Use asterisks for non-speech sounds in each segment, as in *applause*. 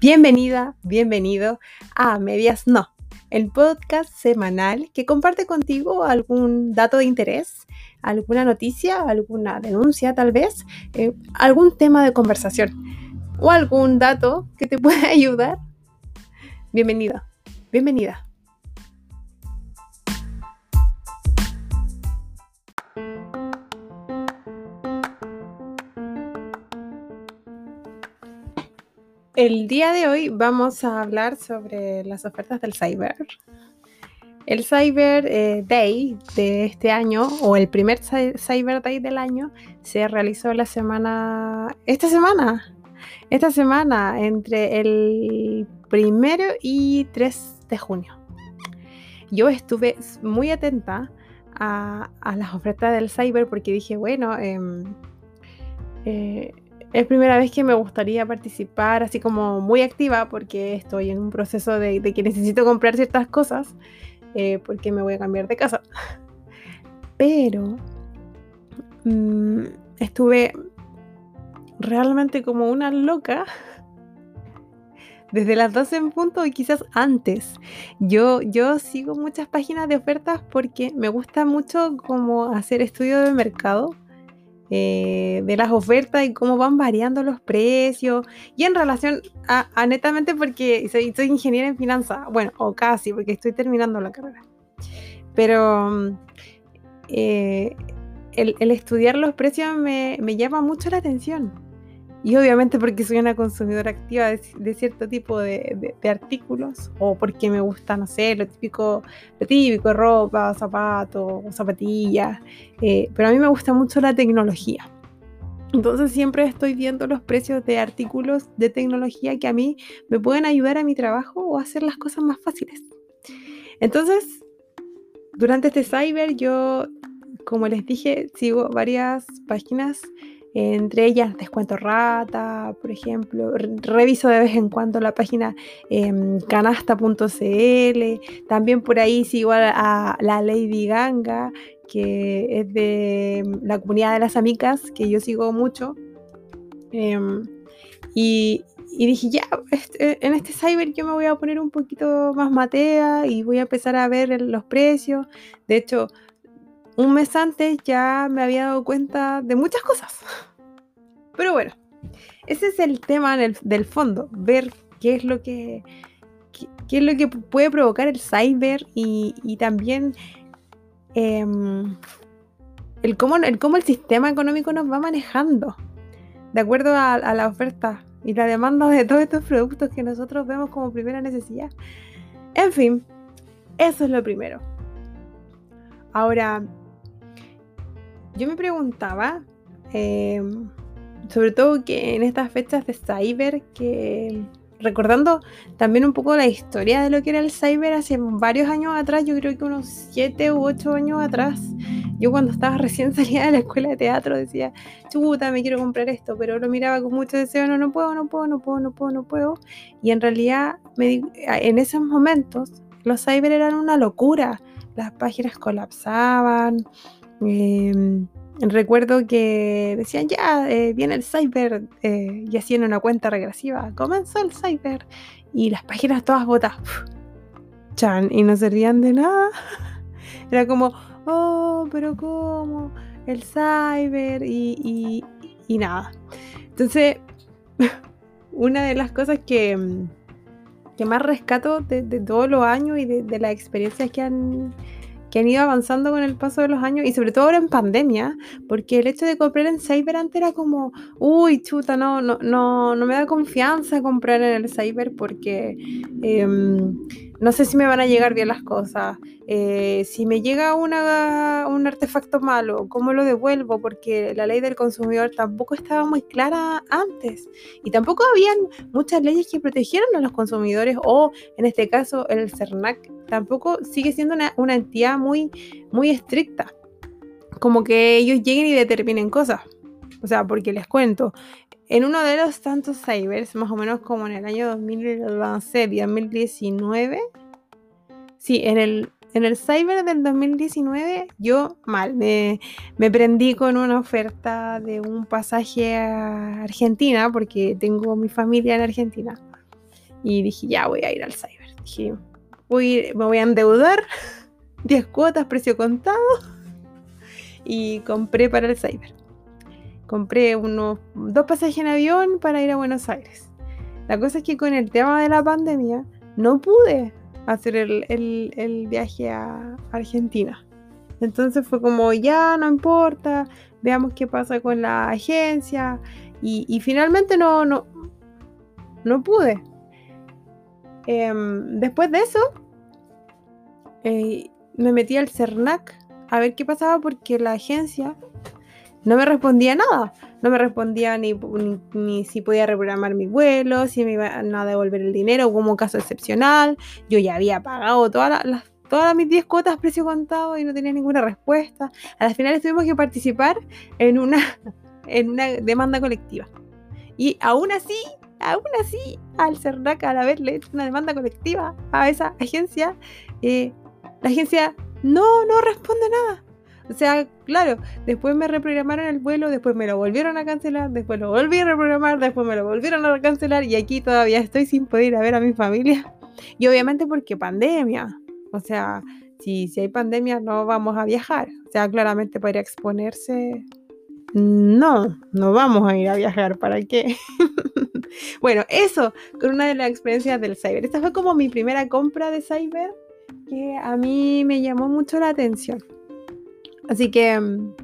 Bienvenida, bienvenido a Medias No, el podcast semanal que comparte contigo algún dato de interés, alguna noticia, alguna denuncia tal vez, eh, algún tema de conversación o algún dato que te pueda *laughs* ayudar. Bienvenida, bienvenida. El día de hoy vamos a hablar sobre las ofertas del Cyber. El Cyber eh, Day de este año, o el primer Cyber Day del año, se realizó la semana, esta semana, esta semana, entre el primero y 3 de junio. Yo estuve muy atenta a, las ofertas del Cyber porque dije, bueno, em, eh, es primera vez que me gustaría participar así como muy activa porque estoy en un proceso de, que necesito comprar ciertas cosas eh, porque me voy a cambiar de casa. *laughs* Pero mm, estuve realmente como una loca desde las 12 en punto y quizás antes. Yo, yo sigo muchas páginas de ofertas porque me gusta mucho como hacer estudio de mercado eh, de las ofertas y cómo van variando los precios. Y en relación a, netamente porque soy, ingeniera en finanzas, bueno, o casi, porque estoy terminando la carrera. Pero mm, eh, el, estudiar los precios me, me llama mucho la atención. Y obviamente porque soy una consumidora activa de, cierto tipo de, artículos, o porque me gusta, no sé, lo típico, lo típico, ropa, zapatos, zapatillas, eh, pero a mí me gusta mucho la tecnología. Entonces siempre estoy viendo los precios de artículos de tecnología que a mí me pueden ayudar a mi trabajo o hacer las cosas más fáciles. Entonces, durante este cyber yo, como les dije, sigo varias páginas entre ellas Descuento Rata, por ejemplo. Reviso de vez en cuando la página em, canasta.cl. También por ahí sigo a, la Lady Ganga, que es de la comunidad de las amigas, que yo sigo mucho. Em, y, dije, ya, este, en este cyber yo me voy a poner un poquito más matea y voy a empezar a ver los precios. De hecho, un mes antes ya me había dado cuenta de muchas cosas. *laughs* Pero bueno, ese es el tema del, fondo, ver qué es lo que qué, es lo que puede provocar el cyber y, también em, el, cómo, el cómo el sistema económico nos va manejando de acuerdo a, a la oferta y la demanda de todos estos productos que nosotros vemos como primera necesidad. En fin, eso es lo primero. Ahora, yo me preguntaba, em, sobre todo que en estas fechas de cyber, que recordando también un poco la historia de lo que era el cyber hace varios años atrás, yo creo que unos 7 u 8 años atrás, yo cuando estaba recién *laughs* salida de la escuela de teatro decía, chuta, me quiero comprar esto, pero lo miraba con mucho deseo, no, no puedo, no puedo, no puedo, no puedo, no puedo. Y en realidad me, en esos momentos los cyber eran una locura, las páginas colapsaban. Em, recuerdo que decían ya eh, viene el cyber eh, y hacían una cuenta regresiva comenzó el cyber y las páginas todas botas *laughs* chan y no servían de nada. *laughs* Era como oh pero cómo el cyber y, y, nada. Entonces *laughs* una de las cosas que, que más rescato de, todos los años y de, de las experiencias que han que han ido avanzando con el paso de los años y sobre todo ahora en pandemia, porque el hecho de comprar en Cyber antes era como, uy, chuta, no, no, no, no me da confianza comprar en el Cyber porque em, no sé si me van a llegar bien las cosas. Eh, si me llega una, un artefacto malo, ¿cómo lo devuelvo? Porque la ley del consumidor tampoco estaba muy clara antes. Y tampoco habían muchas leyes que protegieran a los consumidores o, en este caso, el CERNAC tampoco sigue siendo una, entidad muy, muy estricta. Como que ellos lleguen y determinen cosas. O sea, porque les cuento, en uno de los tantos cybers, más o menos como en el año 2019, sí, en el, en el cyber del 2019, yo mal, me, me prendí con una oferta de un pasaje a Argentina, porque tengo mi familia en Argentina. Y dije, ya voy a ir al cyber. Dije, voy, me voy a endeudar, *laughs* 10 cuotas, precio contado. Y compré para el cyber. Compré unos dos pasajes en avión para ir a Buenos Aires. La cosa es que con el tema de la pandemia no pude hacer el, viaje a Argentina. Entonces fue como, ya no importa, veamos qué pasa con la agencia. Y, finalmente no, no, no pude. Em, después de eso, eh, me metí al CERNAC a ver qué pasaba porque la agencia no me respondía nada. No me respondía ni, si podía reprogramar mi vuelo, si me iban a devolver el dinero como caso excepcional. Yo ya había pagado todas las, todas mis 10 cuotas precio contado y no tenía ninguna respuesta. A las finales tuvimos que participar *laughs* en una demanda colectiva. Y aún así, aún así, al CERNAC, al haberle hecho una demanda colectiva a esa agencia, eh, la agencia no, no responde nada. O sea, claro, después me reprogramaron el vuelo, después me lo volvieron a cancelar, después lo volví a reprogramar, después me lo volvieron a cancelar y aquí todavía estoy sin poder ir a ver a mi familia. Y obviamente porque pandemia. O sea, si, si hay pandemia no vamos a viajar. O sea, claramente podría exponerse. No, no vamos a ir a viajar. ¿Para qué? *laughs* bueno, eso con una de las experiencias del cyber. Esta fue como mi primera compra de cyber que a mí me llamó mucho la atención. Así que mm,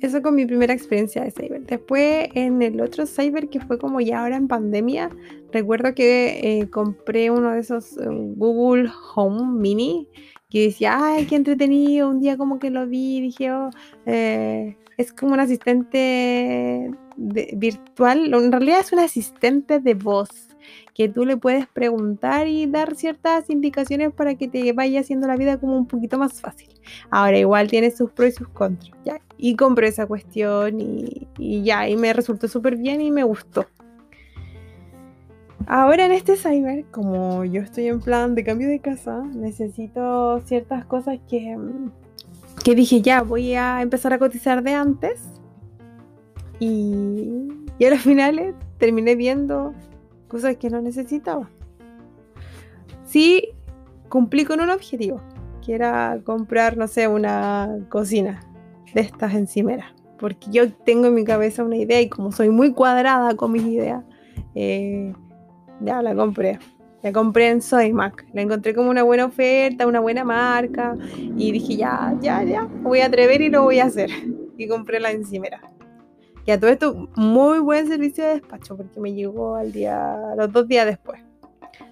eso con mi primera experiencia de cyber. Después en el otro cyber que fue como ya ahora en pandemia, recuerdo que eh, compré uno de esos eh, Google Home Mini que decía, ay, qué entretenido, un día como que lo vi dije, oh, eh, es como un asistente virtual, en realidad es un asistente de voz que tú le puedes preguntar y dar ciertas indicaciones para que te vaya haciendo la vida como un poquito más fácil. Ahora igual tiene sus pros y sus contras, ¿ya? Y compré esa cuestión y, y ya, y me resultó súper bien y me gustó. Ahora en este cyber, como yo estoy en plan de cambio de casa, necesito ciertas cosas que, que dije ya, voy a empezar a cotizar de antes. Y, a los finales terminé viendo cosas que no necesitaba. Sí, cumplí con un objetivo, que era comprar, no sé, una cocina de estas encimeras, porque yo tengo en mi cabeza una idea y como soy muy cuadrada con mis ideas, eh, ya la compré. La compré en Soymac. La encontré como una buena oferta, una buena marca. Y dije, ya, ya, ya, voy a atrever y lo voy a hacer. Y compré la encimera. Y a todo esto, muy buen servicio de despacho porque me llegó al día, los dos días después.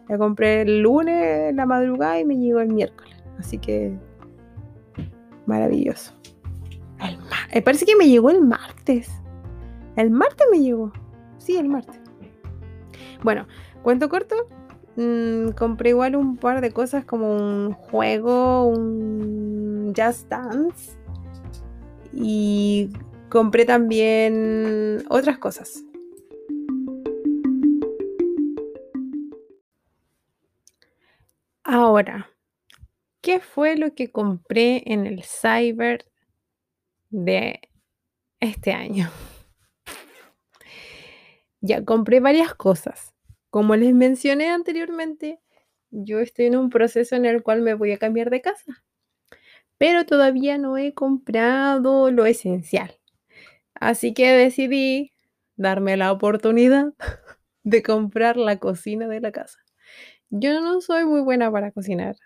La compré el lunes en la madrugada y me llegó el miércoles. Así que maravilloso. El eh, parece que me llegó el martes. El martes me llegó. Sí, el martes. Bueno, cuento corto. Mm, compré igual un par de cosas como un juego, un Just Dance. Y compré también otras cosas. Ahora, ¿qué fue lo que compré en el cyber de este año? *laughs* Ya compré varias cosas. Como les mencioné anteriormente, yo estoy en un proceso en el cual me voy a cambiar de casa, pero todavía no he comprado lo esencial. Así que decidí darme la oportunidad *laughs* de comprar la cocina de la casa. Yo no soy muy buena para cocinar.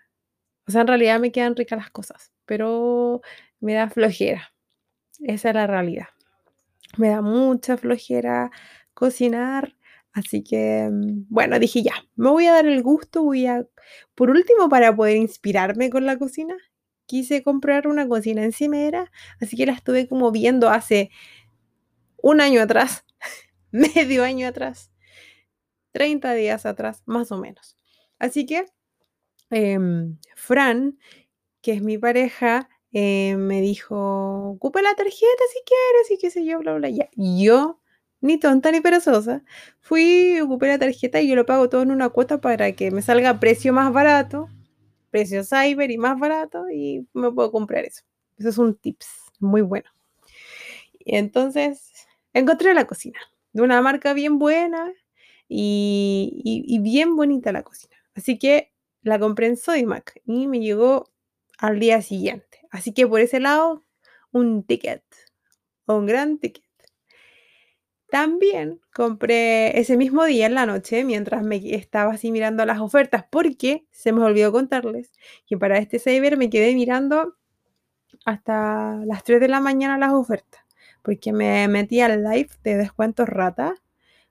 O sea, en realidad me quedan ricas las cosas, pero me da flojera. Esa es la realidad. Me da mucha flojera cocinar. Así que, mm, bueno, dije ya, me voy a dar el gusto, voy a, por último, para poder inspirarme con la cocina, quise comprar una cocina encimera, así que la estuve como viendo hace un año atrás, *laughs* medio año atrás, 30 días atrás, más o menos. Así que em, Fran, que es mi pareja, eh, me dijo, ocupa la tarjeta si quieres y qué sé yo, bla, bla, ya. yo, ni tonta ni perezosa, fui, ocupé la tarjeta y yo lo pago todo en una cuota para que me salga precio más barato, precio cyber y más barato y me puedo comprar eso. Eso es un tips muy bueno. Y entonces encontré la cocina de una marca bien buena. y, y bien bonita la cocina. Así que la compré en Sodimac y me llegó al día siguiente. Así que por ese lado, un ticket, un gran ticket. También compré ese mismo día en la noche, mientras me estaba así mirando las ofertas, porque se me olvidó contarles que para este Cyber me quedé mirando hasta las 3 de la mañana las ofertas, porque me metí al live de descuentos rata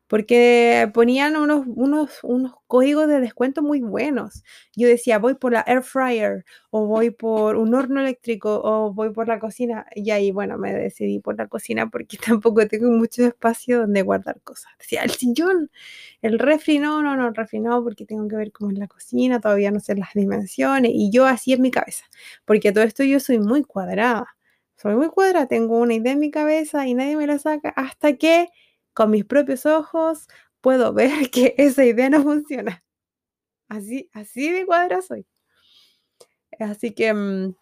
porque ponían unos, unos, unos códigos de descuento muy buenos. Yo decía, voy por la air fryer, o voy por un horno eléctrico, o voy por la cocina. Y ahí, bueno, me decidí por la cocina porque *laughs* tampoco tengo mucho espacio donde guardar cosas. Decía, el sillón, el refri, no, no, no, el refri no, porque tengo que ver cómo es la cocina, todavía no sé las dimensiones. Y yo así en mi cabeza, porque todo esto yo soy muy cuadrada. Soy muy cuadrada, tengo una idea en mi cabeza y nadie me la saca hasta que con mis propios ojos puedo ver *laughs* que esa idea no funciona. Así, así de cuadra soy. Así que mm,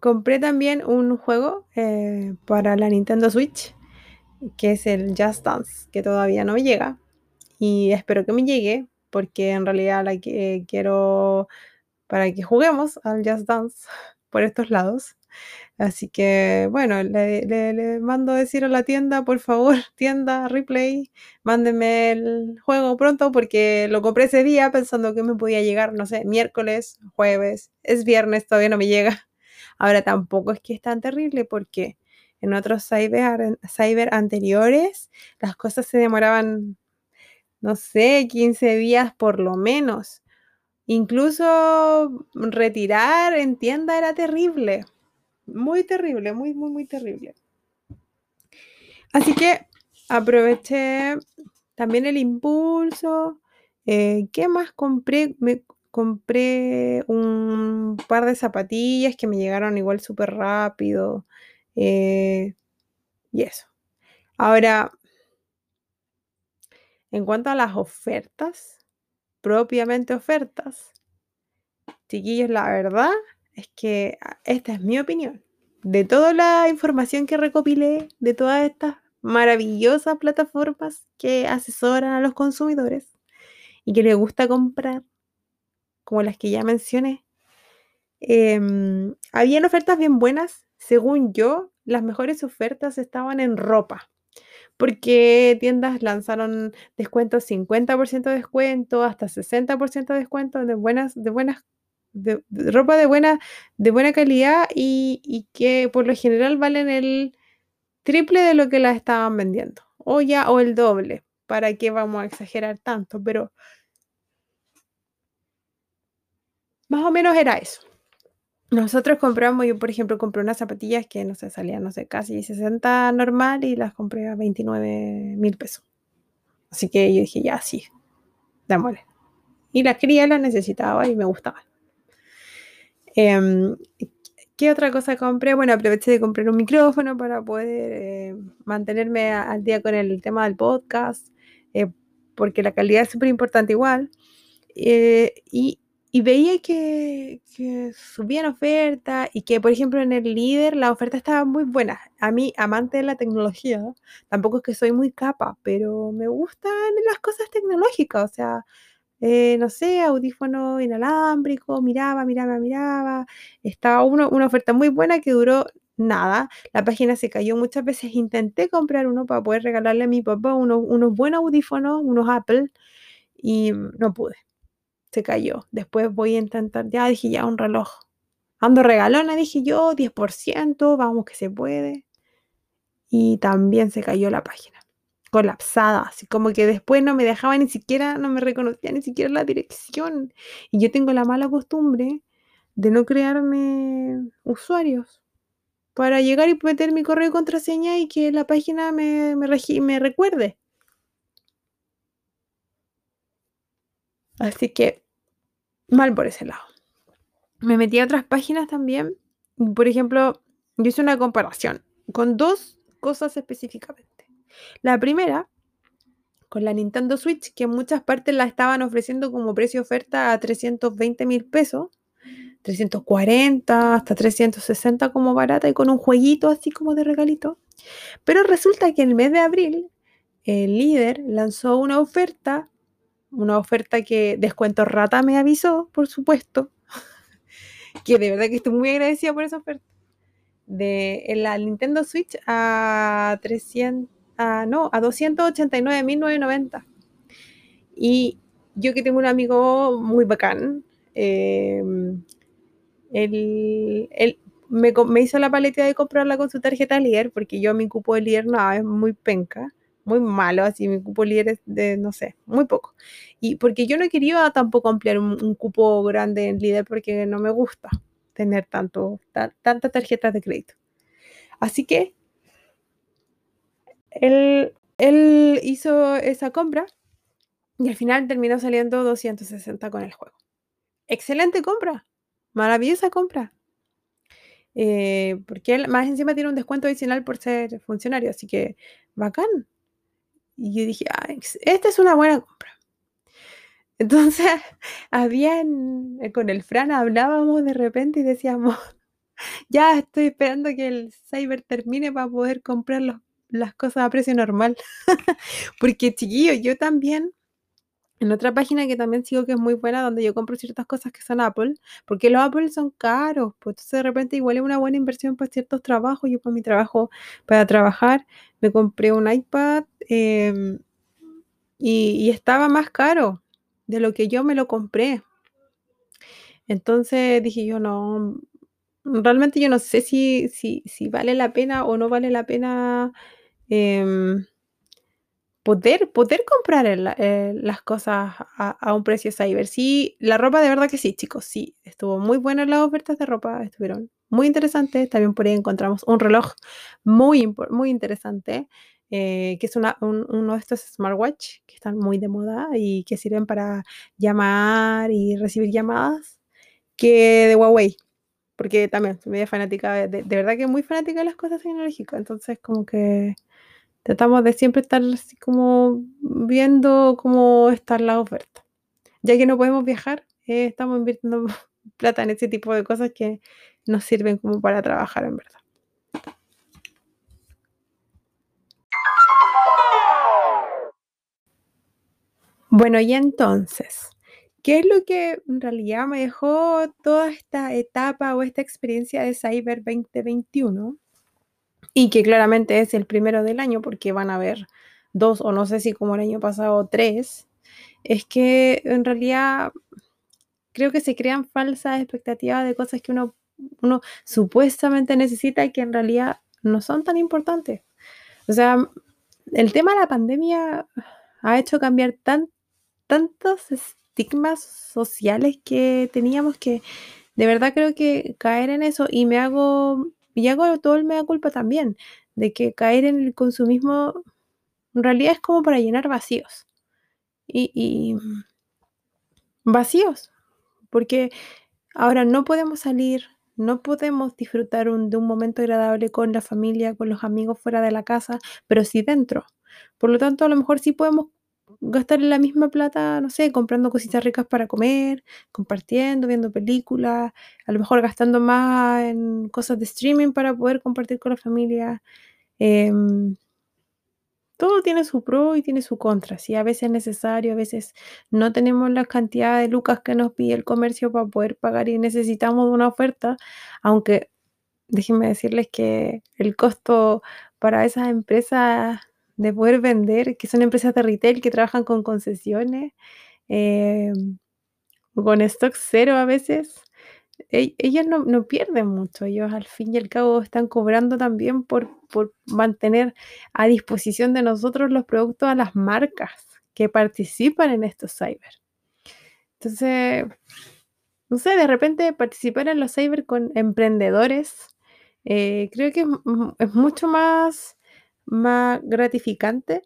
compré también un juego eh, para la Nintendo Switch, que es el Just Dance, que todavía no me llega. Y espero que me llegue, porque en realidad la que, quiero para que juguemos al Just Dance *laughs* por estos lados. Así que, bueno, le, mando a decir a la tienda, por favor, *laughs* tienda, replay, mándenme el juego pronto porque lo compré ese día pensando que me podía llegar, no sé, miércoles, jueves, es viernes, todavía no me llega. *laughs* Ahora tampoco es que es tan terrible porque en otros cyber, cyber anteriores las cosas se demoraban, no sé, 15 días por lo menos. Incluso retirar en tienda era terrible. Muy terrible, muy, muy, muy terrible. Así que aproveché también el impulso. Eh, ¿Qué más compré? Me compré un par de zapatillas que me llegaron igual súper rápido. Eh, y eso. Ahora, en cuanto a las ofertas, propiamente ofertas, chiquillos, la verdad es que ah, esta es mi opinión. De toda la información que recopilé, de todas estas maravillosas plataformas que asesoran a los consumidores y que les gusta comprar, como las que ya mencioné, eh, habían ofertas bien buenas. Según yo, las mejores ofertas estaban en ropa porque tiendas lanzaron descuentos 50% de descuento, hasta 60% de descuento de buenas, de buenas de, ropa de buena, de buena calidad y, que por lo general valen el triple de lo que la estaban vendiendo. O ya, o el doble. ¿Para qué vamos a exagerar tanto? Pero más o menos era eso. Nosotros compramos, yo por ejemplo compré unas zapatillas que no sé, salían, no sé, casi 60 normal y las compré a 29 mil pesos. Así que yo dije, ya, sí, démosle. Y las quería, las necesitaba y me gustaban. Em, ¿Qué otra cosa compré? Bueno, aproveché de comprar un micrófono para poder eh, mantenerme al día con el tema del podcast, eh, porque la calidad es súper importante igual. Eh, y, y, veía que, que subían ofertas y que, por ejemplo, en el líder la oferta estaba muy buena. A mí, amante de la tecnología, tampoco es que soy muy capa, pero me gustan las cosas tecnológicas, o sea, eh, no sé, audífono inalámbrico, miraba, miraba, miraba. Estaba una oferta muy buena que duró nada. La página se cayó muchas veces. Intenté comprar uno para poder regalarle a mi papá unos, unos buenos audífonos, unos Apple, y no pude. Se cayó. Después voy a intentar, ya dije, ya un reloj. Ando regalona, dije yo, 10%, vamos que se puede. Y también se cayó la página colapsada, así como que después no me dejaba ni siquiera, no me reconocía ni siquiera la dirección. Y yo tengo la mala costumbre de no crearme usuarios para llegar y meter mi correo y contraseña y que la página me, me, me recuerde. Así que mal por ese lado. Me metí a otras páginas también. Por ejemplo, yo hice una comparación con dos cosas específicamente. La primera, con la Nintendo Switch, que en muchas partes la estaban ofreciendo como precio oferta a 320 mil pesos, 340 hasta 360 como barata y con un jueguito así como de regalito. Pero resulta que en el mes de abril el líder lanzó una oferta, una oferta que Descuento Rata me avisó, por supuesto, *laughs* que de verdad que estoy muy agradecida por esa oferta, de la Nintendo Switch a 300, a, no, a 289.990. Y yo que tengo un amigo muy bacán, eh, él, él me, hizo la paleta de comprarla con su tarjeta líder, porque yo mi cupo de líder no, es muy penca, muy malo, así mi cupo líder es de, no sé, muy poco. Y porque yo no quería tampoco ampliar un, cupo grande en líder porque no me gusta tener tanto, tantas tarjetas de crédito. Así que él, hizo esa compra y al final terminó saliendo 260 con el juego. Excelente compra, maravillosa compra. Eh, porque él más encima tiene un descuento adicional por ser funcionario, así que bacán. Y yo dije, ah, esta es una buena compra. Entonces, *laughs* habían, eh, con el Fran hablábamos de repente y decíamos, *laughs* ya estoy esperando que el Cyber termine para poder comprar los, las cosas a precio normal. *laughs* Porque, chiquillo, yo también en otra página que también sigo que es muy buena, donde yo compro ciertas cosas que son Apple, porque los Apple son caros, pues entonces de repente igual es una buena inversión para ciertos trabajos. Yo para mi trabajo, para trabajar, me compré un iPad eh, y, y, estaba más caro de lo que yo me lo compré. Entonces dije yo, no, realmente yo no sé si, si, si vale la pena o no vale la pena. Eh, poder, poder comprar eh, las cosas a, un precio cyber. Sí, la ropa de verdad que sí, chicos, sí, estuvo muy buena las ofertas de ropa, estuvieron muy interesantes. También por ahí encontramos un reloj muy, muy interesante, eh, que es una, un, uno de estos smartwatch que están muy de moda y que sirven para llamar y recibir llamadas, que de Huawei. Porque también soy media fanática, de, de, de verdad que muy fanática de las cosas tecnológicas. Entonces, como que tratamos de siempre estar así como viendo cómo están las ofertas. Ya que no podemos viajar, eh, estamos invirtiendo *laughs* plata en ese tipo de cosas que nos sirven como para trabajar en verdad. Bueno, y entonces, ¿qué es lo que en realidad me dejó toda esta etapa o esta experiencia de Cyber 2021? Y que claramente es el primero del año porque van a haber dos o no sé si como el año pasado tres, es que en realidad creo que se crean falsas expectativas de cosas que uno, uno supuestamente necesita y que en realidad no son tan importantes. O sea, el tema de la pandemia ha hecho cambiar tan, tantos estigmas sociales que teníamos que de verdad creo que caer en eso y me hago y hago todo el mea culpa también, de que caer en el consumismo en realidad es como para llenar vacíos. Y, vacíos, porque ahora no podemos salir, no podemos disfrutar de un momento agradable con la familia, con los amigos fuera de la casa, pero sí dentro. Por lo tanto, a lo mejor sí podemos gastar la misma plata, no sé, comprando cositas ricas para comer, compartiendo, viendo películas, a lo mejor gastando más en cosas de streaming para poder compartir con la familia. Eh, todo tiene su pro y tiene su contra. Sí, a veces es necesario, a veces no tenemos la cantidad de lucas que nos pide el comercio para poder pagar y necesitamos una oferta, aunque déjenme decirles que el costo para esas empresas de poder vender, que son empresas de retail que trabajan con concesiones, eh, con stock cero a veces, e ellos no, no, pierden mucho, ellos al fin y al cabo están cobrando también por, por mantener a disposición de nosotros los productos a las marcas que participan en estos cyber. Entonces, no sé, de repente participar en los cyber con emprendedores, eh, creo que es mucho más más gratificante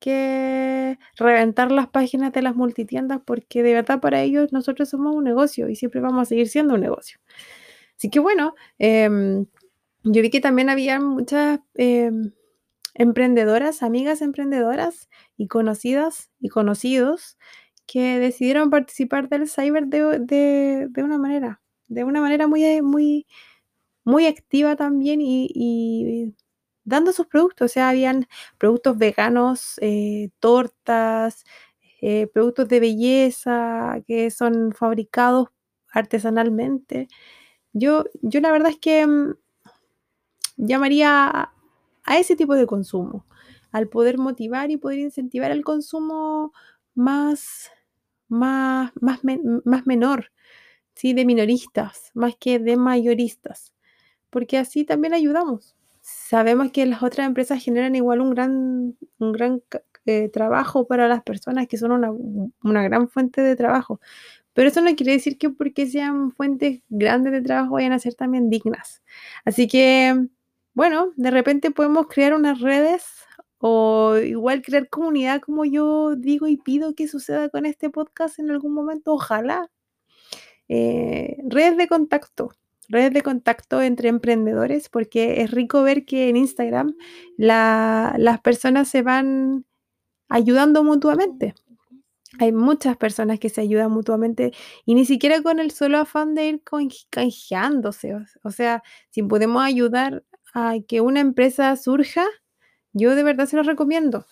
que reventar las páginas de las multitiendas porque de verdad para ellos nosotros somos un negocio y siempre vamos a seguir siendo un negocio. Así que bueno, eh, yo vi que también había muchas eh, emprendedoras, amigas emprendedoras y conocidas y conocidos que decidieron participar del cyber de, de, de una manera, de una manera muy, muy, muy activa también y, y dando sus productos. O sea, habían productos veganos, eh, tortas, eh, productos de belleza que son fabricados artesanalmente. Yo, yo la verdad es que mm, llamaría a ese tipo de consumo, al poder motivar y poder incentivar el consumo más, más, más, más menor, ¿sí? de minoristas, más que de mayoristas, porque así también ayudamos. Sabemos que las otras empresas generan igual un gran, un gran eh, trabajo para las personas, que son una, una gran fuente de trabajo, pero eso no quiere decir que porque sean fuentes grandes de trabajo vayan a ser también dignas. Así que, bueno, de repente podemos crear unas redes o igual crear comunidad como yo digo y pido que suceda con este podcast en algún momento, ojalá. Eh, redes de contacto, redes de contacto entre emprendedores, porque es rico ver que en Instagram las personas se van ayudando mutuamente. Hay muchas personas que se ayudan mutuamente y ni siquiera con el solo afán de ir canjeándose. O sea, si podemos ayudar a que una empresa surja, yo de verdad se lo recomiendo.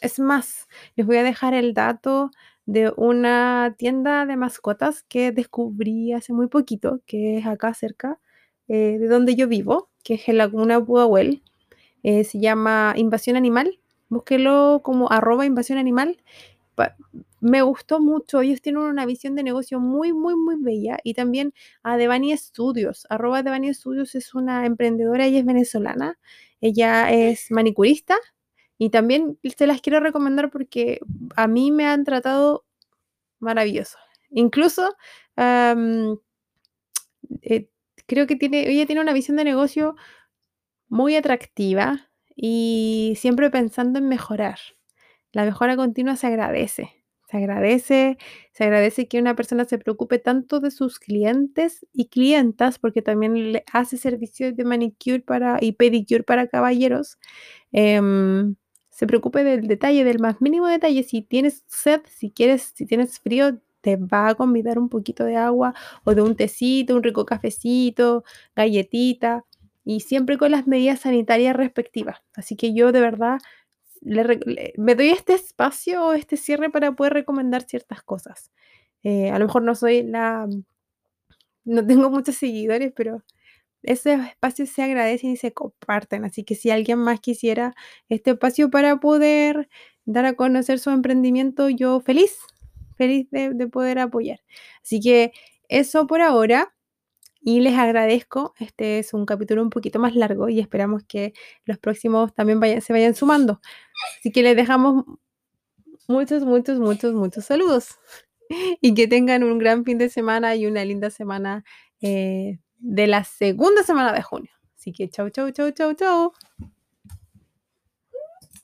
Es más, les voy a dejar el dato de una tienda de mascotas que descubrí hace muy poquito, que es acá cerca eh, de donde yo vivo, que es en Laguna Pudahuel. Eh, se llama Invasión Animal. Búsquelo como arroba invasión animal. me gustó mucho. Ellos tienen una visión de negocio muy, muy, muy bella. Y también a Devani Studios. Arroba Devani Studios es una emprendedora, ella es venezolana. Ella es manicurista y también se las quiero recomendar porque a mí me han tratado maravilloso. Incluso eh, creo que tiene, ella tiene una visión de negocio muy atractiva y siempre pensando en mejorar. La mejora continua se agradece. Se agradece, se agradece que una persona se preocupe tanto de sus clientes y clientas, porque también le hace servicios de manicure para, y pedicure para caballeros. Em, se preocupe del detalle, del más mínimo detalle. Si tienes sed, si quieres, si tienes frío, te va a convidar un poquito de agua o de un tecito, un rico cafecito, galletita y siempre con las medidas sanitarias respectivas. Así que yo de verdad me doy este espacio o este cierre para poder recomendar ciertas cosas. Eh, a lo mejor no soy la... No tengo muchos seguidores, pero esos espacios se agradecen y se comparten. Así que si alguien más quisiera este espacio para poder dar a conocer su emprendimiento, yo feliz, feliz de, de poder apoyar. Así que eso por ahora y les agradezco. Este es un capítulo un poquito más largo y esperamos que los próximos también se vayan sumando. Así que les dejamos muchos, muchos, muchos, muchos saludos *laughs* y que tengan un gran fin de semana y una linda semana eh, de la segunda semana de junio. Así que chau, chau, chau, chau, chau.